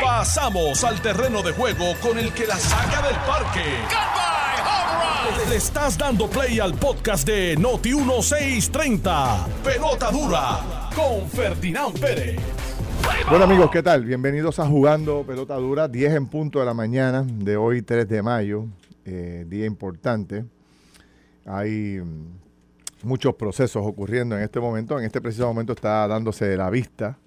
Pasamos al terreno de juego con el que la saca del parque. Le estás dando play al podcast de Noti 1630. Pelota dura con Ferdinand Pérez. Bueno amigos, ¿qué tal? Bienvenidos a Jugando Pelota Dura, 10 en punto de la mañana de hoy 3 de mayo, eh, día importante. Hay mm, muchos procesos ocurriendo en este momento. En este preciso momento está dándose la vista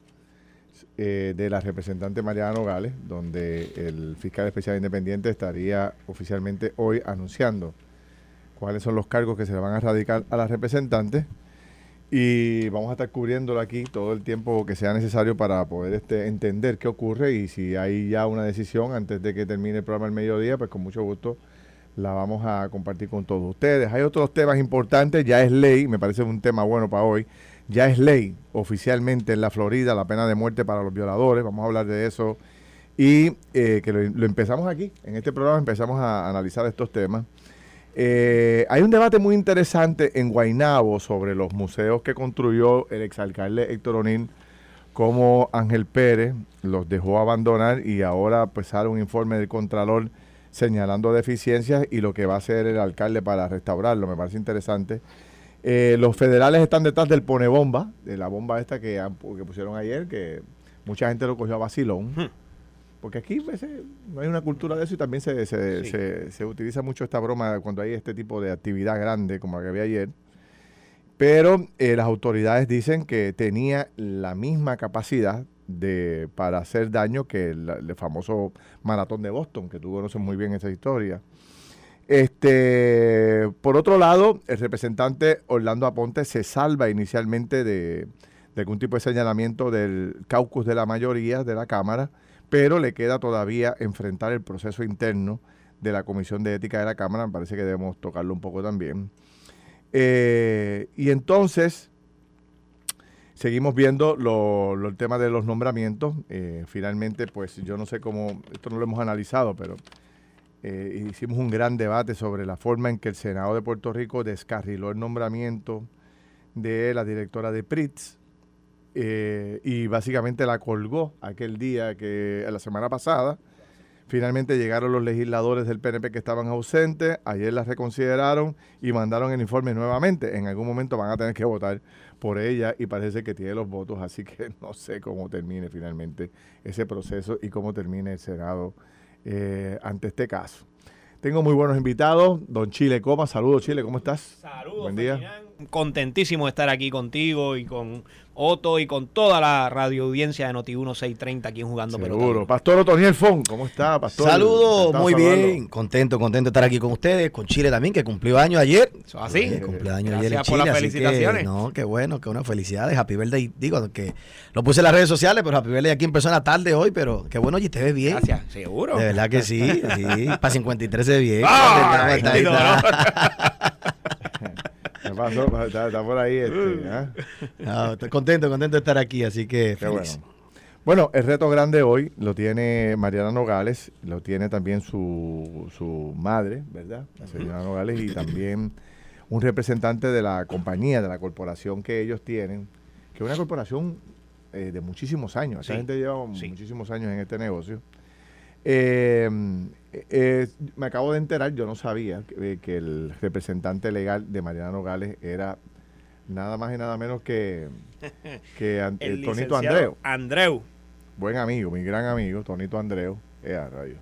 eh, de la representante Mariana Nogales, donde el fiscal especial independiente estaría oficialmente hoy anunciando cuáles son los cargos que se le van a radicar a la representante. Y vamos a estar cubriéndolo aquí todo el tiempo que sea necesario para poder este, entender qué ocurre y si hay ya una decisión antes de que termine el programa el mediodía, pues con mucho gusto la vamos a compartir con todos ustedes. Hay otros temas importantes, ya es ley, me parece un tema bueno para hoy, ya es ley oficialmente en la Florida la pena de muerte para los violadores, vamos a hablar de eso y eh, que lo, empezamos aquí, en este programa empezamos a analizar estos temas. Eh, hay un debate muy interesante en Guaynabo sobre los museos que construyó el exalcalde Héctor O'Neill, como Ángel Pérez los dejó abandonar y ahora pues sale un informe del Contralor señalando deficiencias y lo que va a hacer el alcalde para restaurarlo. Me parece interesante. Eh, los federales están detrás del pone bomba, de la bomba esta que, pusieron ayer, que mucha gente lo cogió a vacilón. Porque aquí veces no hay una cultura de eso y también se, se, Sí. se- se utiliza mucho esta broma cuando hay este tipo de actividad grande como la que había ayer. Pero eh, las autoridades dicen que tenía la misma capacidad de, para hacer daño que el, el famoso maratón de Boston, que tú conoces muy bien esa historia. Este, por otro lado, el representante Orlando Aponte se salva inicialmente de, algún tipo de señalamiento del caucus de la mayoría de la Cámara, pero le queda todavía enfrentar el proceso interno de la Comisión de Ética de la Cámara. Me parece que debemos tocarlo un poco también. Eh, y entonces, seguimos viendo lo- el tema de los nombramientos. Eh, finalmente, pues yo no sé cómo, esto no lo hemos analizado, pero eh, hicimos un gran debate sobre la forma en que el Senado de Puerto Rico descarriló el nombramiento de la directora de PRITS eh, y básicamente la colgó aquel día que la semana pasada. Finalmente llegaron los legisladores del PNP que estaban ausentes, ayer la reconsideraron y mandaron el informe nuevamente. En algún momento van a tener que votar por ella y parece que tiene los votos, así que no sé cómo termine finalmente ese proceso y cómo termine el Senado eh, ante este caso. Tengo muy buenos invitados. Don Chile Coma, saludos Chile, ¿cómo estás? Saludos, Buen día. Ferdinand. Contentísimo de estar aquí contigo y con Otto y con toda la radio audiencia de Noti 1630 aquí en Jugando Pelota. Seguro. Pastor Otoniel Fon, ¿cómo está, Pastor? Saludos, muy bien, contento, contento de estar aquí con ustedes, con Chile también, que cumplió años ayer. ¿Eso así? Eh, cumpleaños ayer en Gracias por Chile, las así que, felicitaciones. no, qué bueno, qué unas felicidades, happy birthday, digo, que lo puse en las redes sociales, pero happy birthday aquí en persona tarde hoy, pero qué bueno, oye, te ves bien. Gracias, seguro. De verdad que sí, sí, para 53 se ve bien. Ay, Está- está- no. está- ¿Qué pasó? Está, está por ahí. Este, ¿ah? No, estoy contento, contento de estar aquí, así que feliz. bueno. Bueno, el reto grande hoy lo tiene Mariana Nogales, lo tiene también su, su madre, ¿verdad? La señora Nogales, y también un representante de la compañía, de la corporación que ellos tienen, que es una corporación eh, de muchísimos años. Esa Sí, gente lleva sí. muchísimos años en este negocio. Eh, eh, me acabo de enterar, yo no sabía que, eh, que el representante legal de Mariana Nogales era nada más y nada menos que, que an- El eh, Tonito Andreu. Andreu. Buen amigo, mi gran amigo, Tonito Andreu. Eh, a rayos.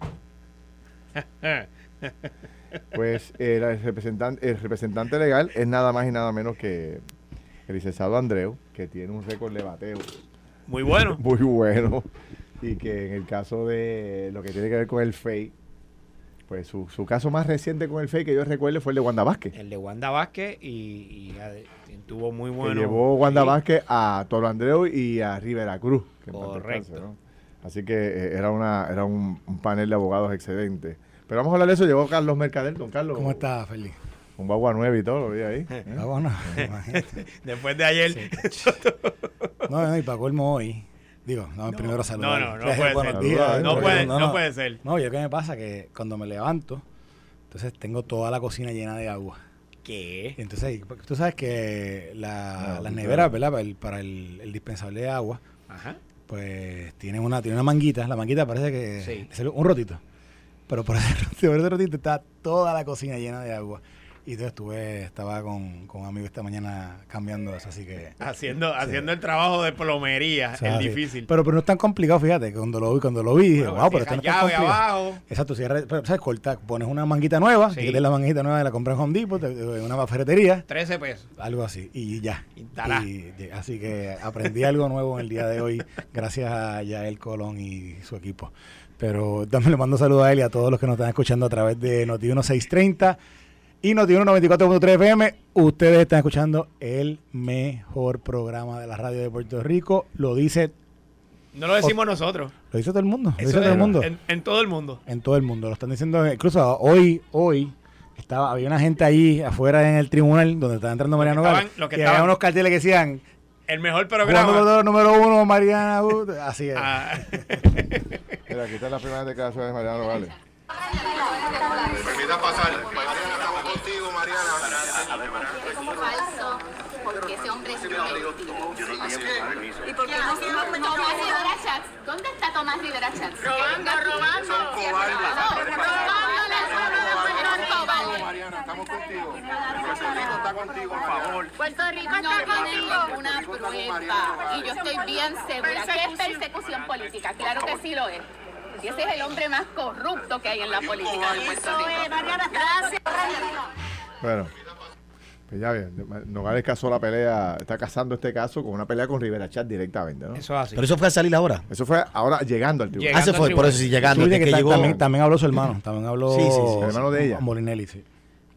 Pues eh, el, representante, el representante legal es nada más y nada menos que el licenciado Andreu, que tiene un récord de bateo Muy bueno. muy bueno. Y que en el caso de lo que tiene que ver con el FEI, pues su, su caso más reciente con el FEI que yo recuerdo fue el de Wanda Vázquez. El de Wanda Vázquez y, tuvo muy que bueno. llevó Wanda sí. Vázquez a Toro Andreu y a Rivera Cruz. que Correcto. descanse, ¿no? Así que eh, era una era un, un panel de abogados excelente. Pero vamos a hablar de eso. Llegó Carlos Mercader. Don Carlos. ¿Cómo está, Feliz? Un guagua nueve y todo, lo vi ahí. ¿eh? Ah, bueno. Después de ayer. No, no, y para colmo hoy. Digo, no, primero saludar. no, no Sí, puede ser. días, No puede- no puede ser. No, yo qué me pasa que cuando me levanto, entonces tengo toda la cocina llena de agua. ¿Qué? Entonces, porque tú sabes que la- Ah, las neveras, ¿verdad? Para el, para el- el dispensable de agua, Ajá. pues tiene una, tiene una manguita. La manguita parece que Sí. es un rotito. Pero por ese, por ese rotito está toda la cocina llena de agua. Y entonces estuve, estaba con, con un amigo esta mañana cambiando eso, así que... Haciendo, haciendo el trabajo de plomería, o sea, es sí. difícil. Pero, pero no es tan complicado, fíjate, cuando lo vi, cuando lo vi, dije, Bueno, wow, pero esto no es tan complicado. abajo. Exacto, cierra, pero, ¿sabes? Corta, pones una manguita nueva, Sí. que la manguita nueva, la compras en Home Depot, te- una ferretería, 13 pesos. algo así, y ya. Y- y- así que aprendí algo nuevo en el día de hoy, gracias a Yael Colón y su equipo. Pero también le mando saludos a él y a todos los que nos están escuchando a través de Noti 1630 y Noti 94.3 FM. Ustedes están escuchando el mejor programa de la radio de Puerto Rico. Lo dice, No lo decimos nosotros. lo dice todo el mundo. Lo Eso dice todo el mundo. En, en todo el mundo. En todo el mundo. Lo están diciendo. Incluso hoy, hoy, estaba, había una gente ahí afuera en el tribunal donde estaba entrando Mariano Gales. y había estaban- unos carteles que decían El mejor programa. número, número uno, Mariana Gut. Así es. Ah, Mira, aquí está la primera declaración de Mariano Gales. Permita pasar. Estamos contigo, Mariana. falso, porque ese hombre es. ¿Y por qué no Tomás Rivera Chats? ¿Dónde está Tomás Rivera Chats? Robando, robando. Son cobardes. Mariana, estamos contigo. Puerto Rico está contigo, por favor. Puerto Rico no tiene ninguna prueba y yo estoy bien segura que es persecución política. Claro que sí lo es. Y ese es el hombre más corrupto que hay en la política de Puerto Rico. Gracias. Bueno, pues ya bien. Nogales casó la pelea, está casando este caso con una pelea con Rivera Chat directamente, ¿no? eso es así. Pero eso fue a salir ahora. Eso fue ahora llegando al tribunal. Llegando Ah, se fue, por eso sí, llegando. Desde que llegó. también, también habló su hermano. También habló Sí, sí, sí. El hermano de ella. Molinelli, sí.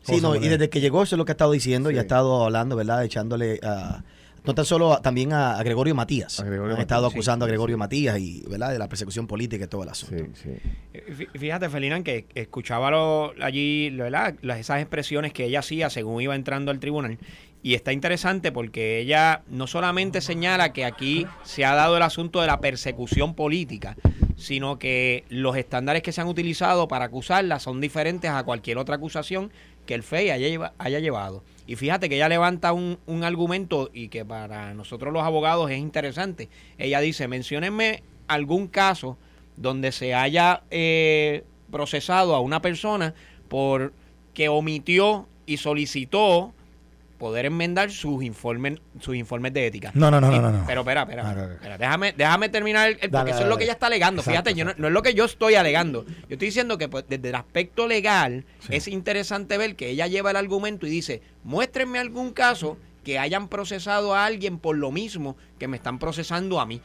Sí, no, y desde que llegó, eso es lo que ha estado diciendo y ha estado hablando, ¿verdad? Echándole a. No tan solo a- también a, a Gregorio Matías. A Gregorio Han Matías, estado sí, acusando a Gregorio sí. Matías y, ¿verdad? De la persecución política y todo el asunto. Sí, sí. Fí- Fíjate, Felinan, que escuchaba lo- allí, ¿verdad? Las, esas expresiones que ella hacía según iba entrando al tribunal. Y está interesante porque ella no solamente señala que aquí se ha dado el asunto de la persecución política, sino que los estándares que se han utilizado para acusarla son diferentes a cualquier otra acusación que el FEI haya llevado. Y fíjate que ella levanta un, un argumento y que para nosotros los abogados es interesante. Ella dice, menciónenme algún caso donde se haya eh, procesado a una persona por que omitió y solicitó poder enmendar sus informes sus informes de ética. No, no, no, no, no. Pero espera, espera, Ah, déjame, déjame terminar, el- porque Dale, eso es lo que ella está alegando. Fíjate, yo no, es lo que yo estoy alegando. Yo estoy diciendo que pues, desde el aspecto legal es interesante ver que ella lleva el argumento y dice, muéstrenme algún caso que hayan procesado a alguien por lo mismo que me están procesando a mí.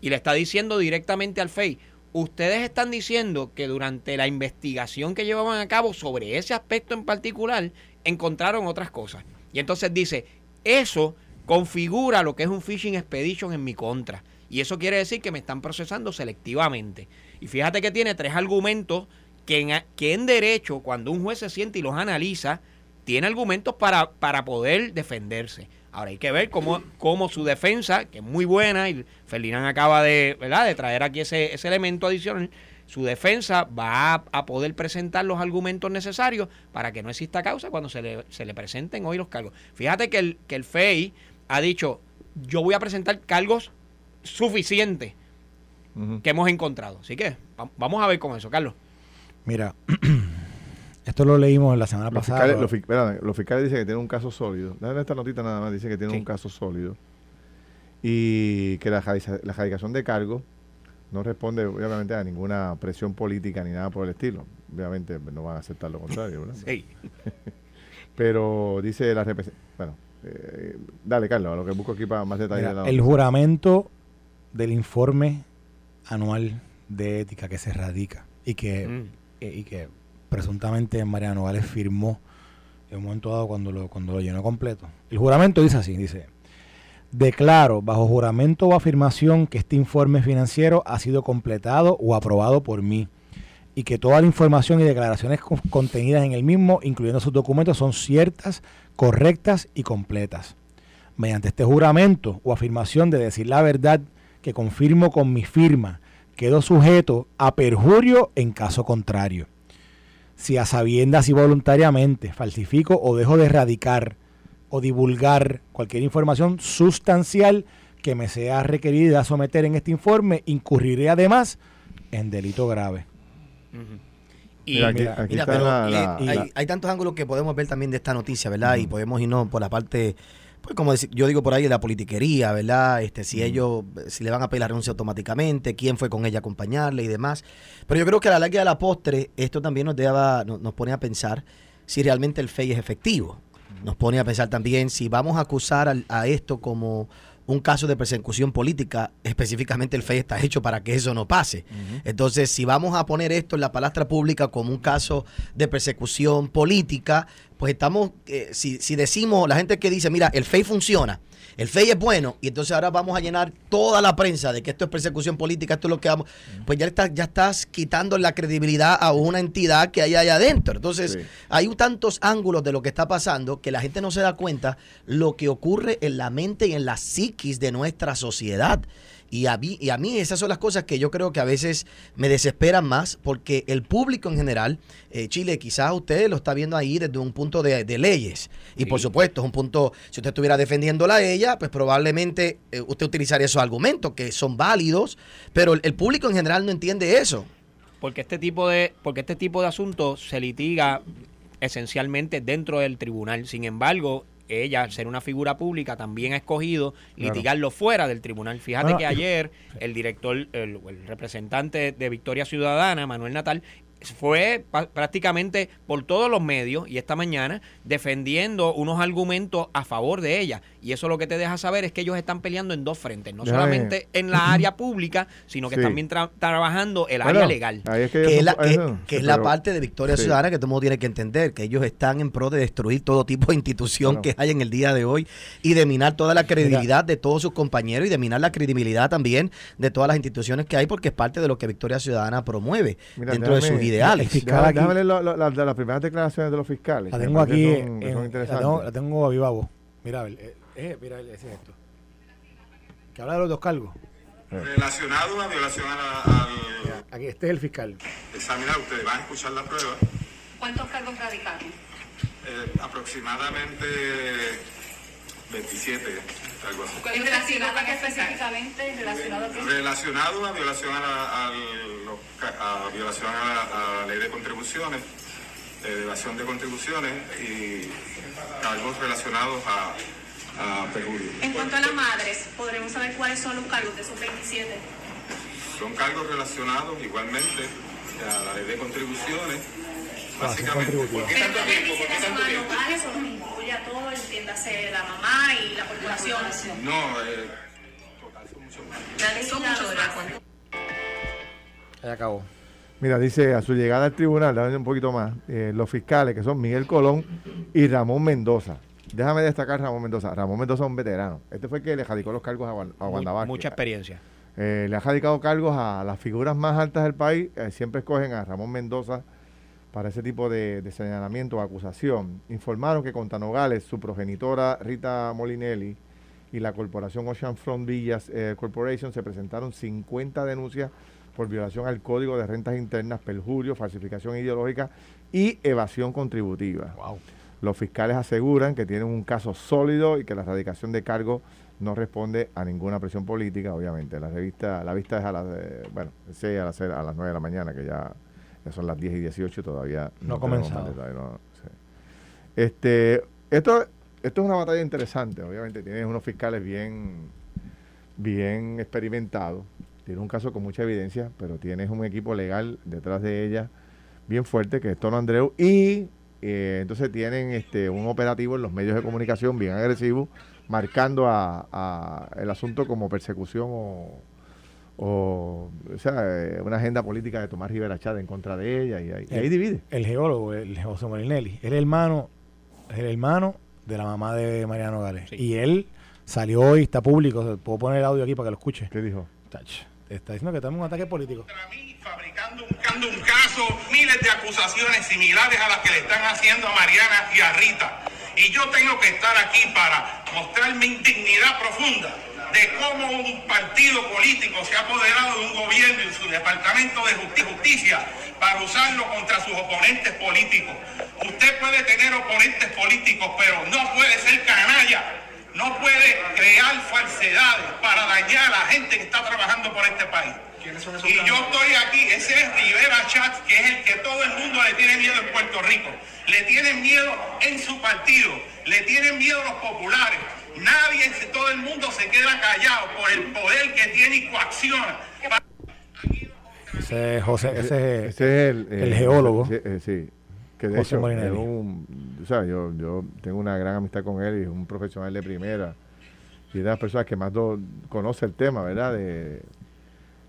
Y le está diciendo directamente al FEI, ustedes están diciendo que durante la investigación que llevaban a cabo sobre ese aspecto en particular, encontraron otras cosas. Y entonces dice, eso configura lo que es un phishing expedition en mi contra. Y eso quiere decir que me están procesando selectivamente. Y fíjate que tiene tres argumentos que en, que en derecho, cuando un juez se siente y los analiza, tiene argumentos para, para poder defenderse. Ahora hay que ver cómo, cómo su defensa, que es muy buena, y Ferdinand acaba de, ¿verdad? de traer aquí ese, ese elemento adicional, su defensa va a, a poder presentar los argumentos necesarios para que no exista causa cuando se le, se le presenten hoy los cargos. Fíjate que el, que el FEI ha dicho, yo voy a presentar cargos suficientes que hemos encontrado. Así que va- vamos a ver con eso, Carlos. Mira, esto lo leímos la semana Los pasada. fiscales, los, fi- espérame, los fiscales dicen que tienen un caso sólido. Déjame esta notita nada más. Dicen que tienen Sí. un caso sólido. Y que la, la radicación de cargo no responde, obviamente, a ninguna presión política ni nada por el estilo. Obviamente no van a aceptar lo contrario, ¿verdad? Sí. Pero dice la representación. Bueno, eh, dale, Carlos, a lo que busco aquí para más detalles. Mira, de la el juramento del informe anual de ética que se radica y que, Mm. eh, y que presuntamente Mariano Nogales firmó en un momento dado cuando lo, cuando lo llenó completo. El juramento dice así, dice, declaro bajo juramento o afirmación que este informe financiero ha sido completado o aprobado por mí y que toda la información y declaraciones con- contenidas en el mismo, incluyendo sus documentos, son ciertas, correctas y completas. Mediante este juramento o afirmación de decir la verdad que confirmo con mi firma, quedo sujeto a perjurio en caso contrario. Si a sabiendas y voluntariamente falsifico o dejo de erradicar o divulgar cualquier información sustancial que me sea requerida someter en este informe, incurriré además en delito grave. Y Mira, aquí, mira, aquí Mira, está pero la- la- hay, la- hay tantos ángulos que podemos ver también de esta noticia, ¿verdad? Y podemos irnos por la parte, pues como yo digo por ahí, de la politiquería, ¿verdad? Este, si ellos, si le van a pedir la renuncia automáticamente, quién fue con ella a acompañarle y demás. Pero yo creo que a la larga de la postre, esto también nos, deba, no- nos pone a pensar si realmente el FEI es efectivo. Nos pone a pensar también si vamos a acusar al- a esto como un caso de persecución política, específicamente el FEI está hecho para que eso no pase. Entonces, si vamos a poner esto en la palestra pública como un caso de persecución política, pues estamos, eh, si, si decimos, la gente que dice, mira, el FEI funciona, el FEI es bueno, y entonces ahora vamos a llenar toda la prensa de que esto es persecución política, esto es lo que vamos, pues ya, estás ya estás quitando la credibilidad a una entidad que hay allá adentro. Entonces, Sí. hay tantos ángulos de lo que está pasando que la gente no se da cuenta lo que ocurre en la mente y en la psiquis de nuestra sociedad. Y a, mí, y a mí esas son las cosas que yo creo que a veces me desesperan más porque el público en general, eh, Chile, quizás usted lo está viendo ahí desde un punto de, de leyes. Y por supuesto, es un punto, si usted estuviera defendiéndola a ella, pues probablemente eh, usted utilizaría esos argumentos que son válidos, pero el, el público en general no entiende eso. porque este tipo de porque este tipo de asuntos se litiga esencialmente dentro del tribunal. Sin embargo, ella, al ser una figura pública, también ha escogido Claro. litigarlo fuera del tribunal. Fíjate Bueno, que ayer el director, el, el representante de Victoria Ciudadana, Manuel Natal, fue prácticamente por todos los medios y esta mañana defendiendo unos argumentos a favor de ella. Y eso lo que te deja saber es que ellos están peleando en dos frentes, no solamente en la área pública, sino que Sí. también tra- trabajando el Bueno, área legal. ahí es que, es la, que- que es la parte de Victoria sí. Ciudadana que todo el mundo tiene que entender, que ellos están en pro de destruir todo tipo de institución que hay en el día de hoy y de minar toda la credibilidad de todos sus compañeros y de minar la credibilidad también de todas las instituciones que hay porque es parte de lo que Victoria Ciudadana promueve Mira, dentro de sus ideales. Déjame, leer lo- lo- las primeras declaraciones de los fiscales. La tengo aquí, son- son la, tengo, la tengo a viva voz. Mira, a ver, eh, eh, mira, ese es esto. Que habla de los dos cargos. Relacionado a violación a la- al Aquí, este es el fiscal. examinar, ustedes van a escuchar la prueba. ¿Cuántos cargos radicaron? Eh, aproximadamente 27, algo así. ¿En relación a qué específicamente? ¿Relacionado a? Relacionado a violación a la, a violación a la, a la ley de contribuciones, eh, evasión de contribuciones y cargos relacionados a, a perjurio. En cuanto a las madres, ¿podremos saber cuáles son los cargos de esos 27? Son cargos relacionados igualmente a la ley de contribuciones, Ah, básicamente. ¿Por qué tanto tiempo? ¿Por qué tanto tiempo? locales o nos incluye a todo, entiéndase la mamá y la corporación? No, eh, total son muchos más. Son muchos más. Ahí acabó. Mira, dice, a su llegada al tribunal, dame un poquito más, eh, los fiscales que son Miguel Colón y Ramón Mendoza. Déjame destacar Ramón Mendoza. Ramón Mendoza es un veterano. Este fue el que le radicó los cargos a, a Wanda mucha experiencia. Eh, le ha radicado cargos a las figuras más altas del país. eh, siempre escogen a Ramón Mendoza para ese tipo de, de señalamiento o acusación. Informaron que contra Nogales, su progenitora Rita Molinelli y la corporación Ocean Front Villas eh, Corporation se presentaron 50 denuncias por violación al Código de Rentas Internas, perjurio, falsificación ideológica y evasión contributiva. Los fiscales aseguran que tienen un caso sólido y que la erradicación de cargos no responde a ninguna presión política, obviamente. La revista, la vista es a las, eh, bueno, sí, a las, a las 9 de la mañana, que ya, ya son las 10 y 18 y todavía No comenzado. no, sí. Este, esto, esto es una batalla interesante, obviamente. Tienes unos fiscales bien, bien experimentados. Tienes un caso con mucha evidencia, pero tienes un equipo legal detrás de ella bien fuerte, que es Tono Andreu, y eh, entonces tienen este un operativo en los medios de comunicación bien agresivo, marcando a, a el asunto como persecución o, o, o sea, eh, una agenda política de Tomás Rivera Chávez en contra de ella, y ahí, y ahí divide. El geólogo, el José Molinelli, es el hermano, es el hermano de la mamá de Mariano Gales. Sí. Y él salió hoy, está público, puedo poner el audio aquí para que lo escuche. ¿Qué dijo? Tach, está diciendo que estamos un ataque político. mí, fabricando, buscando un caso, miles de acusaciones similares a las que le están haciendo a Mariana y a Rita. Y yo tengo que estar aquí para mostrar mi indignidad profunda de cómo un partido político se ha apoderado de un gobierno y su departamento de Justi- justicia para usarlo contra sus oponentes políticos. Usted puede tener oponentes políticos, pero no puede ser canalla no puede crear falsedades para dañar a la gente que está trabajando por este país. Y yo estoy aquí, ese es Rivera Chats, que es el que todo el mundo le tiene miedo en Puerto Rico. Le tienen miedo en su partido, le tienen miedo los populares. Nadie, todo el mundo se queda callado por el poder que tiene y coacciona. Ese es José, ese, es Ese es el, el eh, geólogo. Sí, eh, sí. Que de José hecho es un, o sea, yo, yo tengo una gran amistad con él y es un profesional de primera y es de las personas que más do- conoce el tema, ¿verdad? De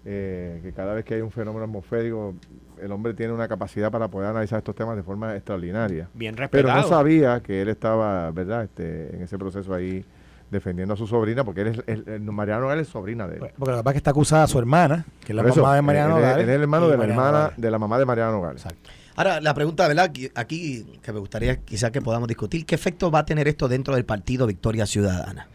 eh, que cada vez que hay un fenómeno atmosférico, el hombre tiene una capacidad para poder analizar estos temas de forma extraordinaria. Bien Pero respetado. no sabía que él estaba, ¿verdad? Este, en ese proceso ahí defendiendo a su sobrina, porque él es, el, el- Mariano Nogales es sobrina de él. Porque la verdad es que está acusada su hermana, que es la Por eso, mamá de Mariano él, él es- Nogales, él es el hermano de la hermana, de la mamá de Mariano Nogales. Exacto. Ahora, la pregunta, ¿verdad? Aquí- que me gustaría quizás que podamos discutir, ¿qué efecto va a tener esto dentro del partido Victoria Ciudadana?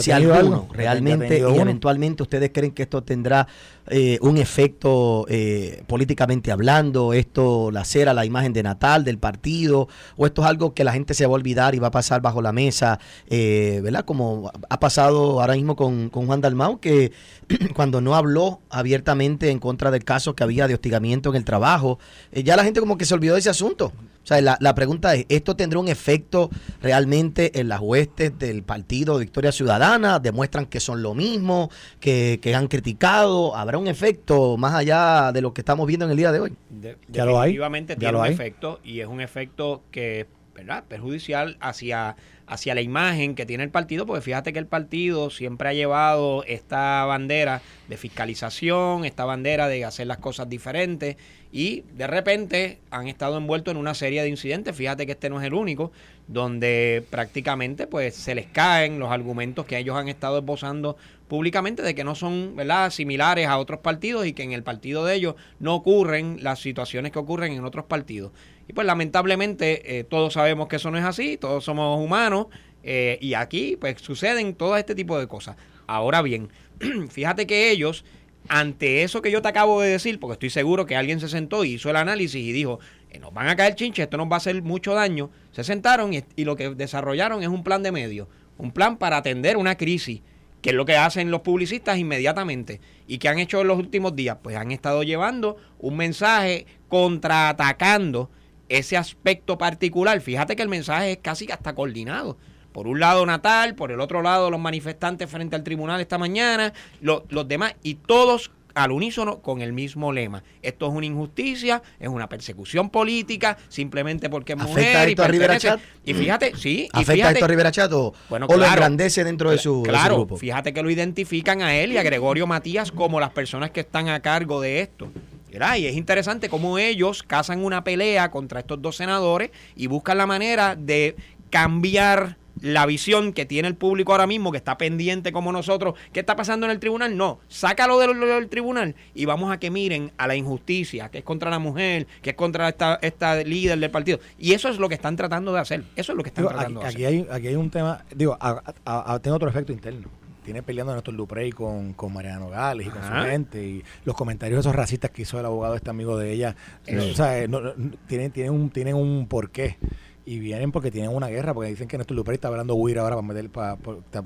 Si alguno, algo. Realmente y eventualmente ustedes creen que esto tendrá eh, un efecto eh, políticamente hablando, esto la cera, la imagen de Natal del partido, o esto es algo que la gente se va a olvidar y va a pasar bajo la mesa, eh, ¿verdad? Como ha pasado ahora mismo con, con Juan Dalmau, que cuando no habló abiertamente en contra del caso que había de hostigamiento en el trabajo, eh, ya la gente como que se olvidó de ese asunto. O sea, la, la pregunta es, ¿esto tendrá un efecto realmente en las huestes del partido Victoria Ciudadana? ¿Demuestran que son lo mismo, que, que han criticado? ¿Habrá un efecto más allá de lo que estamos viendo en el día de hoy? De- Ya lo hay, ya tiene lo un hay. efecto y es un efecto que ¿verdad? perjudicial hacia, hacia la imagen que tiene el partido, porque fíjate que el partido siempre ha llevado esta bandera de fiscalización, esta bandera de hacer las cosas diferentes y de repente han estado envueltos en una serie de incidentes, fíjate que este no es el único, donde prácticamente pues se les caen los argumentos que ellos han estado esbozando públicamente de que no son ¿verdad? similares a otros partidos y que en el partido de ellos no ocurren las situaciones que ocurren en otros partidos. Y pues lamentablemente eh, todos sabemos que eso no es así, todos somos humanos eh, y aquí pues suceden todo este tipo de cosas. Ahora bien, fíjate que ellos, ante eso que yo te acabo de decir, porque estoy seguro que alguien se sentó y hizo el análisis y dijo, eh, nos van a caer chinches, esto nos va a hacer mucho daño, se sentaron y, lo que desarrollaron es un plan de medio, un plan para atender una crisis que es lo que hacen los publicistas inmediatamente. ¿Y que han hecho en los últimos días? Pues han estado llevando un mensaje contraatacando ese aspecto particular. Fíjate que el mensaje es casi que hasta coordinado. Por un lado Natal, por el otro lado los manifestantes frente al tribunal esta mañana, lo- los demás, y todos al unísono con el mismo lema. Esto es una injusticia, es una persecución política, simplemente porque es ¿Afecta mujer y esto a Rivera. Chat? Y fíjate, sí, y ¿Afecta fíjate, esto a Rivera Chat o, Bueno, o lo claro. engrandece dentro de su, de su Claro, grupo? fíjate que lo identifican a él y a Gregorio Matías como las personas que están a cargo de esto. ¿Verdad? Y es interesante cómo ellos cazan una pelea contra estos dos senadores y buscan la manera de cambiar la visión que tiene el público ahora mismo, que está pendiente como nosotros, ¿qué está pasando en el tribunal? No, sácalo del, del tribunal y vamos a que miren a la injusticia, que es contra la mujer, que es contra esta, esta líder del partido. Y eso es lo que están tratando de hacer. Eso es lo que están Digo, aquí, tratando de aquí hacer. hay, aquí hay un tema, digo, a- a- a- tiene otro efecto interno. Tiene peleando a Néstor Duprey con, con Mariano Gales y con Ajá. su gente. Y los comentarios esos racistas que hizo el abogado, este amigo de ella, Sí. o sea, eh, no- no- tienen, tienen, un, tienen un porqué. Y vienen porque tienen una guerra, porque dicen que Néstor Duprey está hablando huir ahora para meter. Para,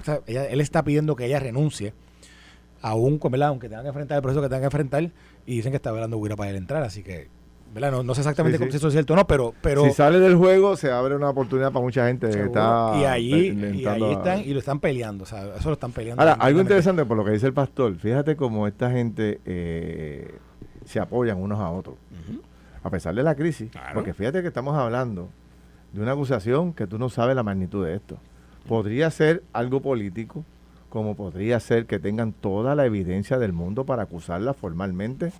sea, ella- él está pidiendo que ella renuncie, aún, ¿verdad? aunque tengan que enfrentar el proceso que tengan que enfrentar, y dicen que está hablando huir para él entrar. Así que, ¿verdad? No, no sé exactamente Sí, sí. cómo- si eso es cierto o no, pero. pero si sale del juego, se abre una oportunidad para mucha gente que está y ahí, y ahí a- están y lo están peleando, o sea, eso lo están peleando. Ahora, algo interesante por lo que dice el pastor, fíjate cómo esta gente eh, se apoyan unos a otros, a pesar de la crisis, Claro. porque fíjate que estamos hablando de una acusación que tú no sabes la magnitud de esto. Podría ser algo político, como podría ser que tengan toda la evidencia del mundo para acusarla formalmente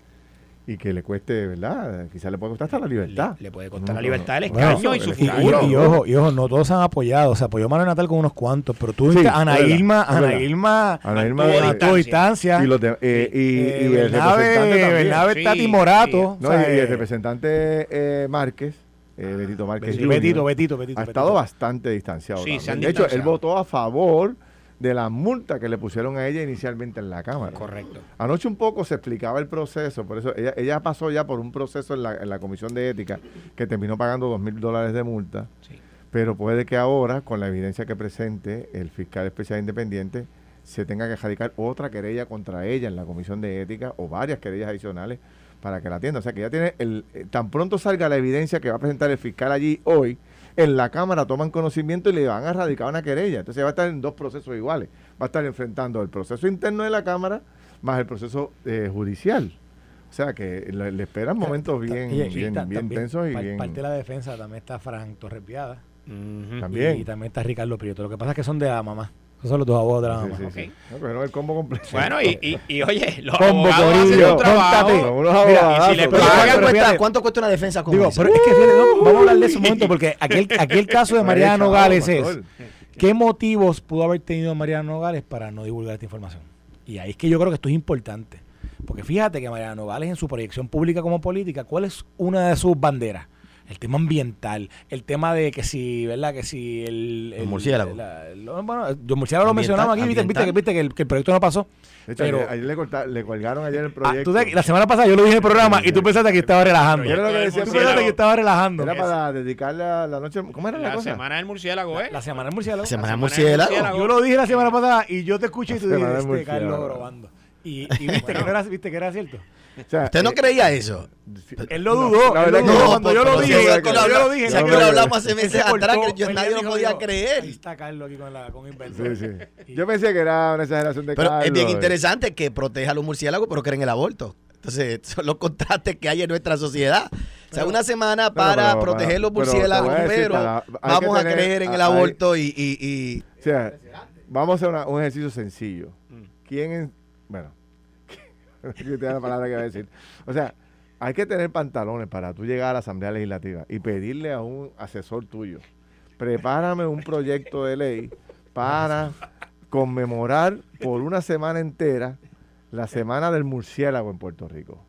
y que le cueste, ¿verdad? Quizás le puede costar hasta la libertad. Le, le puede costar No, la libertad, el Bueno, escaño y su el Y, futuro. y- y ojo, y ojo, no todos se han apoyado. Se apoyó Manuel Natal con unos cuantos, pero tú Sí, Ana Irma, Ana. Irma Ana Irma Mantuvo mantuvo distancia. y, los de- eh, y, Eh, y el Bernabe, representante también. Bernabe Sí, Tati sí. Morato. No, o sea, y, el eh, representante eh, Márquez, eh, Betito Márquez Betito, Betito, Betito, Betito, ha Betito. estado bastante distanciado. Sí, se han de hecho, él distanciado. votó a favor de la multa que le pusieron a ella inicialmente en la Cámara. Correcto. Anoche un poco se explicaba el proceso, por eso ella, ella pasó ya por un proceso en la, en la Comisión de Ética que terminó pagando dos mil dólares de multa. Sí. pero puede que ahora, con la evidencia que presente el fiscal especial independiente, se tenga que radicar otra querella contra ella en la Comisión de Ética o varias querellas adicionales para que la atienda. O sea que ya tiene, el, eh, tan pronto salga la evidencia que va a presentar el fiscal allí hoy, en la Cámara toman conocimiento y le van a radicar una querella. Entonces va a estar en dos procesos iguales. Va a estar enfrentando el proceso interno de la Cámara más el proceso eh, judicial. O sea que le, le esperan momentos bien, y bien, ta- bien tensos y par- bien... Parte de la defensa también está Frank Torrepiada. También. Y, también está Ricardo Prieto. Lo que pasa es que son de la mamá. Esos son los dos abogados de la Sí, mamá. sí, sí. No, no el combo completo. Bueno, y, y, y oye, los Combo, abogados hacen corillo, un trabajo. póntate. Son unos Mira, y si abogadazos. le Pero Pero ¿cuánto, cuesta, fíjate- cuánto cuesta una defensa como Digo, esa? pero es que fíjate, no, vamos a hablar de ese momento porque aquel, aquel caso de chavo, Nogales es. ¿qué motivos pudo haber tenido Mariana Nogales para no divulgar esta información? Y ahí es que yo creo que esto es importante. Porque fíjate que Mariana Nogales en su proyección pública como política, ¿cuál es una de sus banderas? El tema ambiental, el tema de que si, ¿verdad? Que si el... Los el- murciélagos. la- lo- bueno, los murciélagos lo mencionamos aquí, viste, viste, viste que, el, que el proyecto no pasó. De hecho, Pero- ayer, ayer le, corta- le colgaron ayer el Ah, proyecto. tú sabes que la semana pasada yo lo dije en el programa y tú pensaste que estaba relajando. Yo era lo que decía, Tú pensaste que estaba relajando. Era para dedicarle a la noche. ¿Cómo era la, La cosa? semana del murciélago, ¿eh? La semana del murciélago. Semana semana del murciélago. murciélago. Yo lo dije la semana pasada y yo te escuché y tú La dijiste, este Carlos murciélago. grabando. Y, y viste, que era, viste que era cierto. O sea, ¿Usted no eh, creía eso? Él lo dudó. él lo que dudó no, cuando yo lo pero dije. yo lo dije. me lo hablamos hace meses atrás, que yo, nadie lo podía creer. Ahí está Carlos aquí con, la, con. Sí, sí. Yo pensé que era una exageración de Pero es bien interesante que proteja a los murciélagos, pero creen en el aborto. Entonces, son los contrastes que hay en nuestra sociedad. o sea, una semana para pero, proteger los pero murciélagos, voy a decir, pero vamos que a creer en el hay- aborto y, y- y- O sea, vamos a hacer una- un ejercicio sencillo. Mm. ¿Quién? Bueno, yo te da la palabra que voy a decir. O sea, hay que tener pantalones para tú llegar a la Asamblea Legislativa y pedirle a un asesor tuyo, prepárame un proyecto de ley para conmemorar por una semana entera la semana del murciélago en Puerto Rico.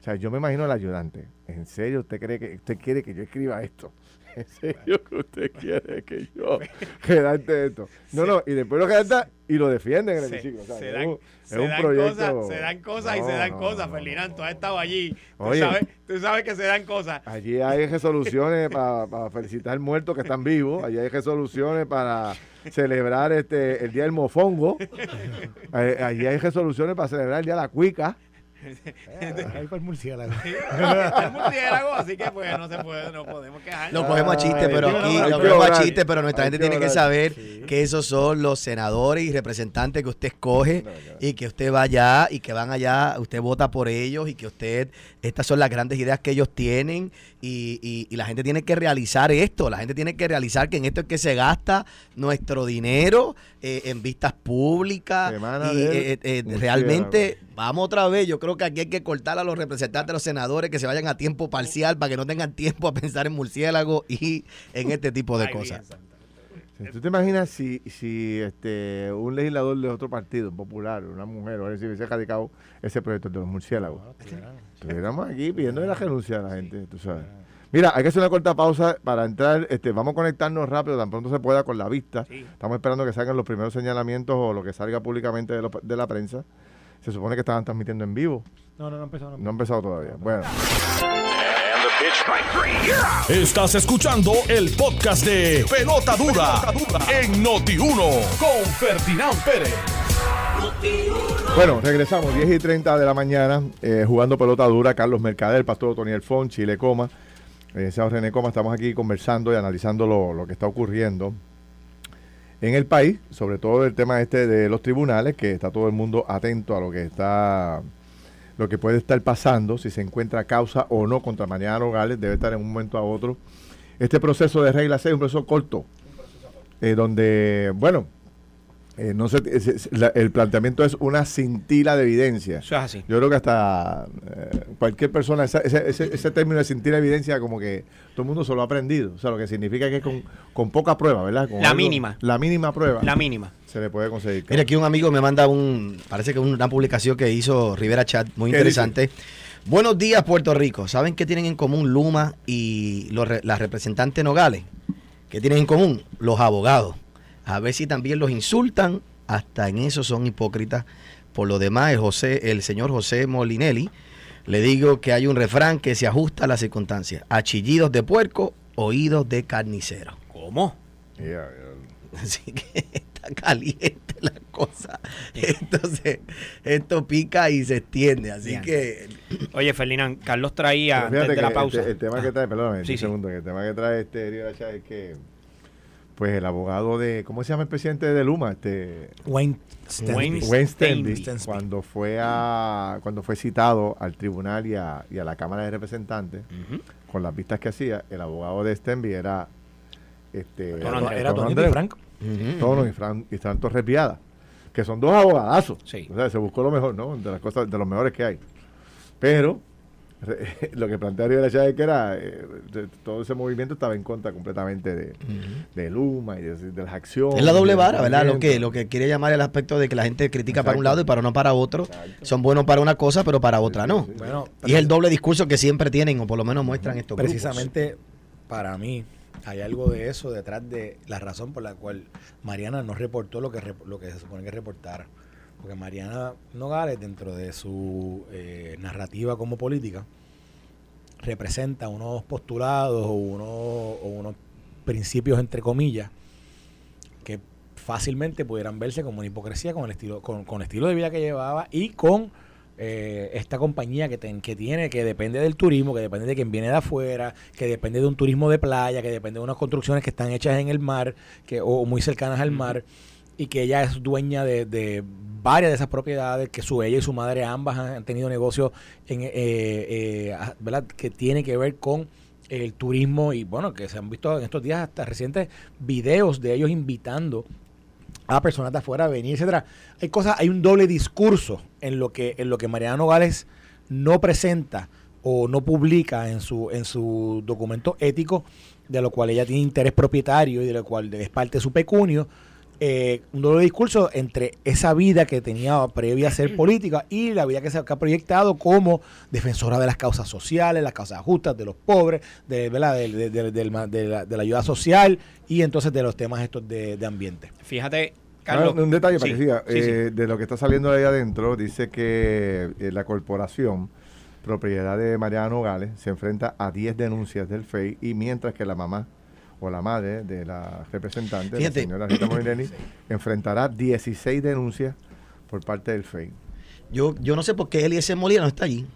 O sea, yo me imagino al ayudante. ¿En serio usted cree que usted quiere que yo escriba esto? ¿En serio que usted quiere que yo redacte esto? No, no, y después lo redacta y lo defienden en el hemiciclo. Se es dan, un- es se un dan proyecto- cosas, se dan cosas y se dan no, cosas, no, Ferdinand. Tú has estado allí. Tú sabes, tú sabes que se dan cosas. Allí hay resoluciones para felicitar muertos que están vivos. Allí hay resoluciones para celebrar este el Día del Mofongo. Eh, Allí hay resoluciones para celebrar el Día de la Cuica. Ahí para el murciélago. el murciélago, así que pues no se puede, no podemos quejar. lo cogemos a chiste, Ay, pero aquí lo cogemos a chiste, pero nuestra gente tiene que saber que esos son los senadores y representantes que usted escoge y que usted va allá y que van allá, usted vota por ellos y que usted, estas son las grandes ideas que ellos tienen y, y- y la gente tiene que realizar esto, la gente tiene que realizar que en esto es que se gasta nuestro dinero eh, en vistas públicas Semana y eh, eh, eh, realmente vamos otra vez, yo creo que aquí hay que cortar a los representantes, a los senadores que se vayan a tiempo parcial para que no tengan tiempo a pensar en murciélago y en este tipo de Ay, cosas. bien, ¿Tú te imaginas si, si este un legislador de otro partido, popular, una mujer, o así, hubiese radicado ese proyecto de los murciélagos? Estuviéramos aquí pidiendo la renuncia a la gente, tú sabes. Mira, hay que hacer una corta pausa para entrar. Este, vamos a conectarnos rápido, tan pronto se pueda con la vista. Sí. Estamos esperando que salgan los primeros señalamientos o lo que salga públicamente de, lo- de la prensa. Se supone que estaban transmitiendo en vivo. No, no, no empezó. No No ha empezado todavía. Bueno, Estás escuchando el podcast de Pelota Dura, en Noti1 con Ferdinand Pérez. bueno, regresamos. 10 y 30 de la mañana, eh, jugando pelota dura. Carlos Mercader, pastor Tony Alfón, Chile Coma. Eh, René Coma, estamos aquí conversando y analizando lo, lo que está ocurriendo en el país, sobre todo el tema este de los tribunales, que está todo el mundo atento a lo que está, lo que puede estar pasando, si se encuentra causa o no contra Mariana Nogales, debe estar en un momento a otro. Este proceso de regla 6 es un proceso corto, eh, donde, bueno, eh, no sé, es- es- la- el planteamiento es una cintila de evidencia. Eso es así. Yo creo que hasta eh, cualquier persona, esa- ese, ese- ese término de cintila de evidencia, como que todo el mundo se lo ha aprendido. O sea, lo que significa que es con, con poca prueba, ¿verdad? Con La mínima. La mínima prueba La mínima. se le puede conseguir. Mira, aquí un amigo me manda un, parece que una publicación que hizo Rivera Chat, muy ¿Qué interesante. Buenos días, Puerto Rico. ¿Saben qué tienen en común Luma y los re- las representantes Nogales? ¿Qué tienen en común? Los abogados. A ver si también los insultan, hasta en eso son hipócritas. Por lo demás, el, José, el señor José Molinelli, le digo que hay un refrán que se ajusta a las circunstancias. Achillidos de puerco, oídos de carnicero. ¿Cómo? Yeah, yeah. Así que está caliente la cosa. Entonces, esto pica y se extiende. Así Bien. que Oye, Ferdinand, Carlos traía Pero antes de la pausa. El, tema Ah, que trae, perdóname, Sí, un sí. segundo, que el tema que trae este Chávez es que, pues el abogado de, ¿cómo se llama el presidente de Luma? Este, Wayne Stanby. Wayne Wayne Stanby. Stanby, cuando fue a, cuando fue citado al tribunal y a, y a la Cámara de Representantes, con las vistas que hacía, el abogado de Stanby era este Tono. Era Tono Tony Andreu, Franco. Tono y Fran, y Fran Viada, que son dos abogadazos. Sí. O sea, se buscó lo mejor, ¿no? De las cosas, de los mejores que hay. Pero lo que plantea Rivera Chávez que era eh, todo ese movimiento estaba en contra completamente de, de Luma y de, de las acciones. es la doble vara, ¿verdad? Lo que, lo que quiere llamar el aspecto de que la gente critica para un lado y para no para otro. Son buenos para una cosa, pero para otra no. Bueno, Y es el doble discurso que siempre tienen, o por lo menos muestran estos grupos. precisamente para mí hay algo de eso detrás de la razón por la cual Mariana no reportó lo que lo que se supone que reportara. Porque Mariana Nogales, dentro de su eh, narrativa como política, representa unos postulados o unos, o unos principios, entre comillas, que fácilmente pudieran verse como una hipocresía con el estilo, con, con el estilo de vida que llevaba y con eh, esta compañía que, ten- que tiene, que depende del turismo, que depende de quien viene de afuera, que depende de un turismo de playa, que depende de unas construcciones que están hechas en el mar que, o muy cercanas al mar, y que ella es dueña de, de varias de esas propiedades, que su ella y su madre ambas han, tenido negocios en, eh, eh, que tiene que ver con el turismo y bueno, que se han visto en estos días hasta recientes videos de ellos invitando a personas de afuera a venir, etcétera. Hay cosas, hay un doble discurso en lo que, en lo que Mariana Nogales no presenta o no publica en su, en su documento ético, de lo cual ella tiene interés propietario y de lo cual es parte de su pecunio. Eh, un doble discurso entre esa vida que tenía previa a ser política y la vida que se ha proyectado como defensora de las causas sociales, las causas justas, de los pobres, de, ¿verdad? de, de- de- del ma- de la, de la ayuda social y entonces de los temas estos de, de ambiente. Fíjate, Ah, Carlos. un detalle para Sí, que siga. sí, sí. Eh, De lo que está saliendo de ahí adentro, dice que eh, la corporación, propiedad de Mariana Nogales, se enfrenta a 10 denuncias del FEI y mientras que la mamá o la madre de la representante, Fíjate. la señora Rita Molinelli, enfrentará 16 denuncias por parte del FEI. Yo, yo no sé por qué Eliezer Molina no está allí.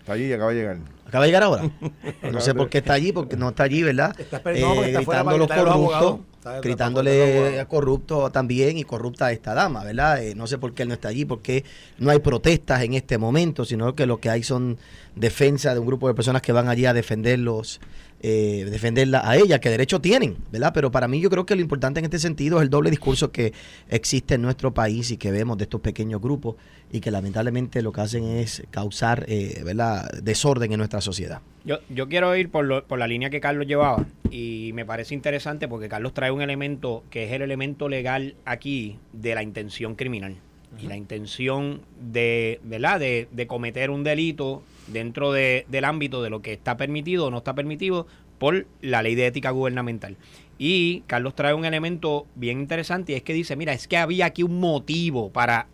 Está allí y acaba de llegar. Acaba de llegar ahora. No sé por qué está allí, porque no está allí, ¿verdad? Está no, está Eh, gritando los los corruptos, gritándole a corrupto también y corrupta a esta dama, ¿verdad? Eh, no sé por qué él no está allí, porque no hay protestas en este momento, sino que lo que hay son defensa de un grupo de personas que van allí a defenderlos, eh, defenderla a ella, que derecho tienen, ¿verdad? Pero para mí yo creo que lo importante en este sentido es el doble discurso que existe en nuestro país y que vemos de estos pequeños grupos y que lamentablemente lo que hacen es causar, eh, ¿verdad?, desorden en nuestra sociedad. Yo, yo quiero ir por, lo- por la línea que Carlos llevaba y me parece interesante porque Carlos trae un elemento que es el elemento legal aquí de la intención criminal y la intención de, ¿verdad? De, de cometer un delito dentro de- del ámbito de lo que está permitido o no está permitido por la ley de ética gubernamental. Y Carlos trae un elemento bien interesante y es que dice, mira, es que había aquí un motivo para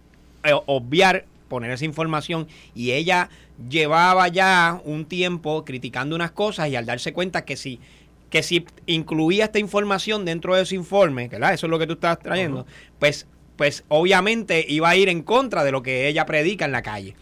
eh, obviar poner esa información y ella llevaba ya un tiempo criticando unas cosas y al darse cuenta que si que si incluía esta información dentro de ese informe, ¿verdad? Eso es lo que tú estás trayendo, pues pues obviamente iba a ir en contra de lo que ella predica en la calle.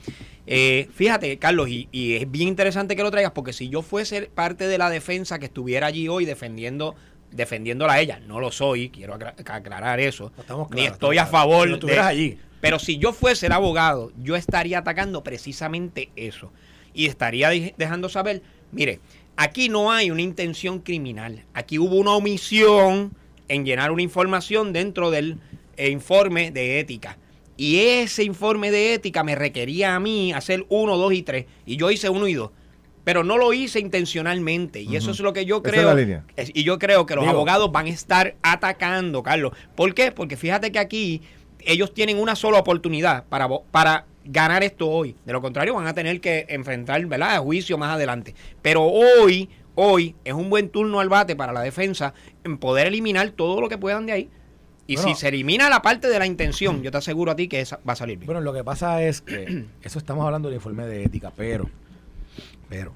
Eh, fíjate, Carlos, y, y es bien interesante que lo traigas porque si yo fuese parte de la defensa que estuviera allí hoy defendiendo defendiéndola a ella, no lo soy, quiero acla- aclarar eso, No, ni estoy a favor Si no estuvieras de, allí. Pero si yo fuese el abogado, yo estaría atacando precisamente eso. Y estaría dejando saber, mire, aquí no hay una intención criminal. Aquí hubo una omisión en llenar una información dentro del eh, informe de ética. Y ese informe de ética me requería a mí hacer uno, dos y tres. Y yo hice uno y dos. Pero no lo hice intencionalmente. Y eso es lo que yo creo. es- y yo creo que los Digo- abogados van a estar atacando, Carlos. ¿Por qué? Porque fíjate que aquí ellos tienen una sola oportunidad para, vo- para ganar esto hoy. De lo contrario, van a tener que enfrentar, ¿verdad?, a juicio más adelante. Pero hoy, hoy es un buen turno al bate para la defensa en poder eliminar todo lo que puedan de ahí. Y Bueno. si se elimina la parte de la intención, yo te aseguro a ti que esa va a salir bien. Bueno, lo que pasa es que eso estamos hablando del informe de ética, pero, pero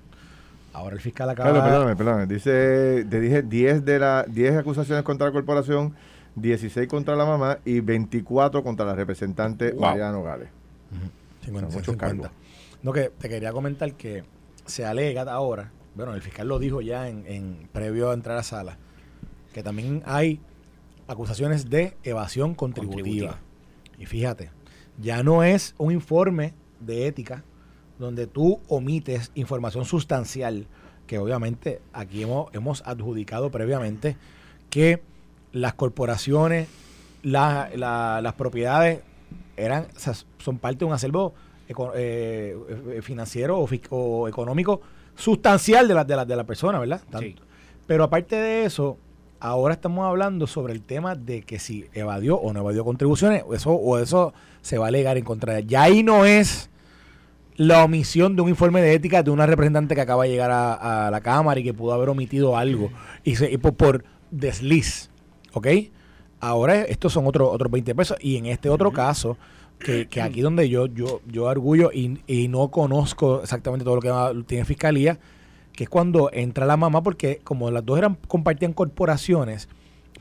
Ahora el fiscal acaba... Perdón, perdóname, perdóname. Dice, te dije 10, de la, 10 acusaciones contra la corporación, 16 contra la mamá y 24 contra la representante Wow. Mariana Nogales. 50, Son muchos 50. cargos. No, que te quería comentar que se alega ahora, bueno, el fiscal lo dijo ya en, en previo a entrar a la sala, que también hay acusaciones de evasión contributiva. Contributiva. Y fíjate, ya no es un informe de ética donde tú omites información sustancial, que obviamente aquí hemos, hemos adjudicado previamente que las corporaciones, la- la- las propiedades eran, o sea, son parte de un acervo eco- eh, eh, financiero o, o económico sustancial de la, de la, de la persona, ¿verdad? Tanto- Sí. Pero aparte de eso, ahora estamos hablando sobre el tema de que si evadió o no evadió contribuciones, o eso, o eso se va a alegar en contra de ella. Ya ahí no es la omisión de un informe de ética de una representante que acaba de llegar a, a la Cámara y que pudo haber omitido algo y, se- y por, por desliz, ¿ok? Ahora estos son otros otros 20 pesos y en este otro caso, que, que aquí donde yo yo yo arguyo y, y no conozco exactamente todo lo que tiene Fiscalía, que es cuando entra la mamá porque como las dos eran compartían corporaciones,